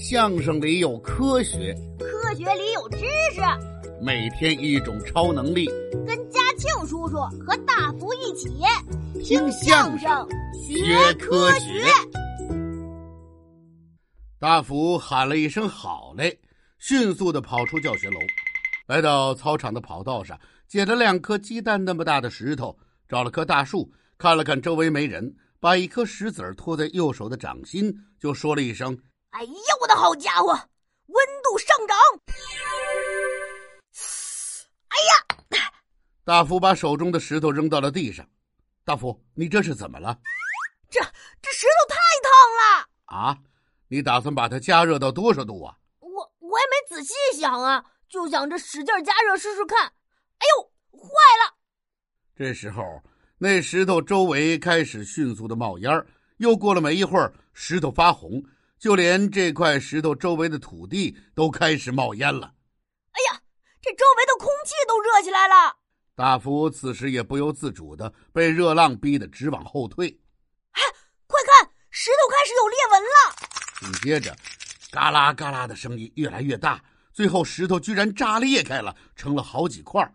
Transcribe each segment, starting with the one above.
相声里有科学，科学里有知识。每天一种超能力，跟嘉庆叔叔和大福一起听相声学科学。大福喊了一声“好嘞”，迅速的跑出教学楼，来到操场的跑道上，捡了两颗鸡蛋那么大的石头，找了棵大树，看了看周围没人，把一颗石子儿托在右手的掌心，就说了一声。哎呀，我的好家伙，温度上涨！哎呀，大福把手中的石头扔到了地上。大福，你这是怎么了？这这石头太烫了啊！你打算把它加热到多少度啊？我我也没仔细想啊，就想着使劲加热试试看。哎呦，坏了！这时候，那石头周围开始迅速的冒烟又过了没一会儿，石头发红。就连这块石头周围的土地都开始冒烟了。哎呀，这周围的空气都热起来了。大福此时也不由自主的被热浪逼得直往后退。哎，快看，石头开始有裂纹了。紧接着，嘎啦嘎啦的声音越来越大，最后石头居然炸裂开了，成了好几块。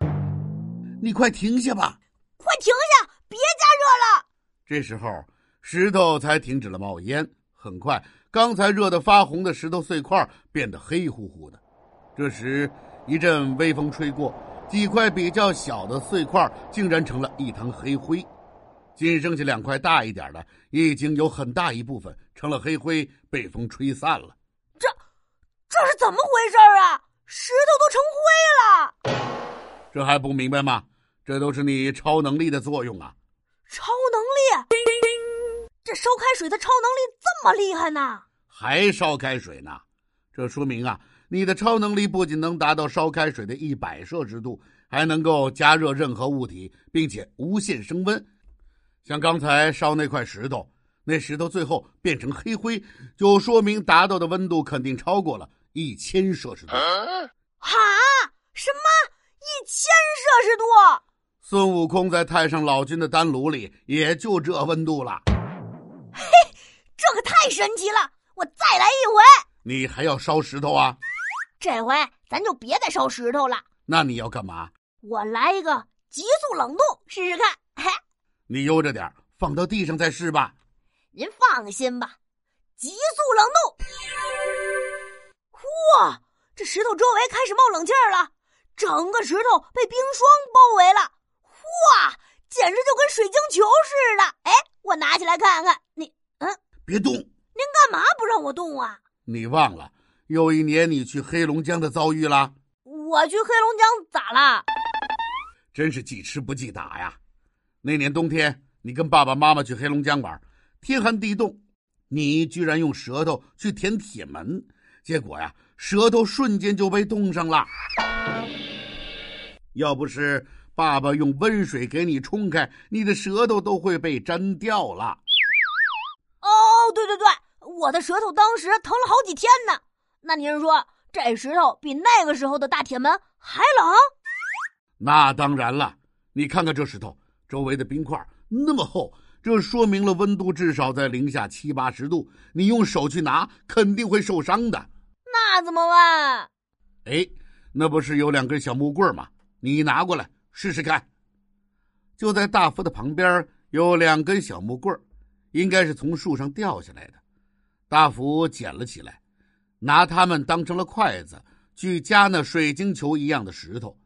你快停下吧！快停下，别加热了。这时候，石头才停止了冒烟。很快。刚才热得发红的石头碎块变得黑乎乎的，这时一阵微风吹过，几块比较小的碎块竟然成了一滩黑灰，仅剩下两块大一点的，已经有很大一部分成了黑灰，被风吹散了。这这是怎么回事啊？石头都成灰了！这还不明白吗？这都是你超能力的作用啊！烧开水的超能力这么厉害呢？还烧开水呢？这说明啊，你的超能力不仅能达到烧开水的一百摄氏度，还能够加热任何物体，并且无限升温。像刚才烧那块石头，那石头最后变成黑灰，就说明达到的温度肯定超过了一千摄氏度。哈？什么？一千摄氏度？孙悟空在太上老君的丹炉里，也就这温度了。嘿，这可太神奇了！我再来一回。你还要烧石头啊？这回咱就别再烧石头了。那你要干嘛？我来一个急速冷冻试试看。嘿，你悠着点，放到地上再试吧。您放心吧，急速冷冻。哇，这石头周围开始冒冷气儿了，整个石头被冰霜包围了。哇，简直就跟水晶球似的。哎。我拿起来看看，你嗯，别动！您干嘛不让我动啊？你忘了有一年你去黑龙江的遭遇了？我去黑龙江咋了？真是记吃不记打呀！那年冬天，你跟爸爸妈妈去黑龙江玩，天寒地冻，你居然用舌头去舔铁门，结果呀，舌头瞬间就被冻上了。要不是……爸爸用温水给你冲开，你的舌头都会被粘掉了。哦，对对对，我的舌头当时疼了好几天呢。那您说，这石头比那个时候的大铁门还冷？那当然了，你看看这石头周围的冰块那么厚，这说明了温度至少在零下七八十度。你用手去拿，肯定会受伤的。那怎么办？哎，那不是有两根小木棍吗？你拿过来。试试看，就在大福的旁边有两根小木棍应该是从树上掉下来的。大福捡了起来，拿它们当成了筷子去夹那水晶球一样的石头。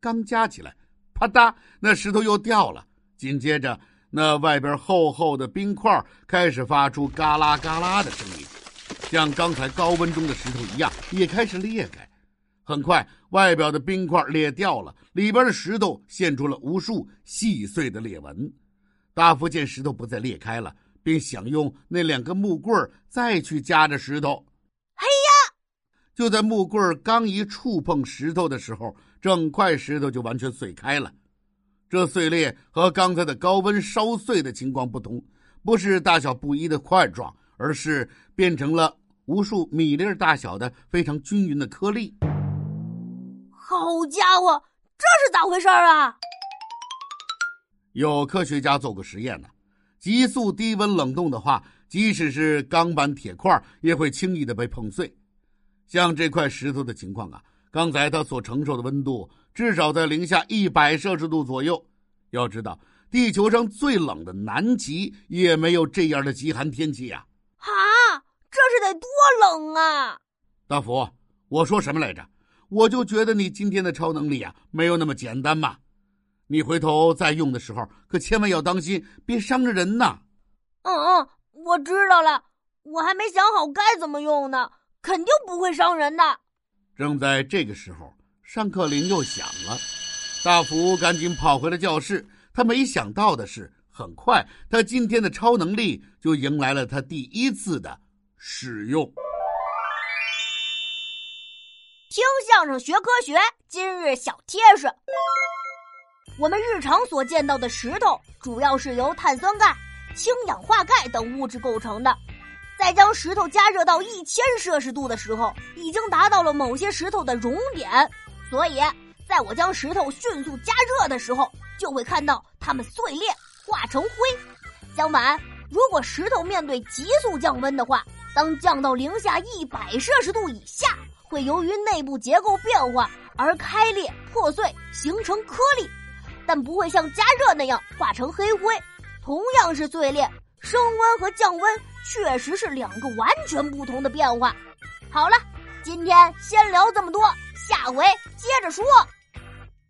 刚夹起来，啪嗒，那石头又掉了。紧接着，那外边厚厚的冰块开始发出嘎啦嘎啦的声音，像刚才高温中的石头一样，也开始裂开。很快，外表的冰块裂掉了，里边的石头现出了无数细碎的裂纹。大福见石头不再裂开了，便想用那两根木棍再去夹着石头。嘿呀！就在木棍刚一触碰石头的时候，整块石头就完全碎开了。这碎裂和刚才的高温烧碎的情况不同，不是大小不一的块状，而是变成了无数米粒大小的非常均匀的颗粒。好家伙，这是咋回事啊？有科学家做过实验呢，急速低温冷冻的话，即使是钢板铁块也会轻易的被碰碎。像这块石头的情况啊，刚才它所承受的温度至少在零下一百摄氏度左右。要知道，地球上最冷的南极也没有这样的极寒天气呀！啊，这是得多冷啊！大福，我说什么来着？我就觉得你今天的超能力啊，没有那么简单嘛！你回头再用的时候，可千万要当心，别伤着人呐！嗯嗯，我知道了，我还没想好该怎么用呢，肯定不会伤人的。正在这个时候，上课铃又响了，大福赶紧跑回了教室。他没想到的是，很快他今天的超能力就迎来了他第一次的使用。听相声学科学，今日小贴士：我们日常所见到的石头，主要是由碳酸钙、氢氧化钙等物质构成的。在将石头加热到一千摄氏度的时候，已经达到了某些石头的熔点。所以，在我将石头迅速加热的时候，就会看到它们碎裂化成灰。相反，如果石头面对急速降温的话，当降到零下一百摄氏度以下。会由于内部结构变化而开裂破碎，形成颗粒，但不会像加热那样化成黑灰。同样是碎裂，升温和降温确实是两个完全不同的变化。好了，今天先聊这么多，下回接着说。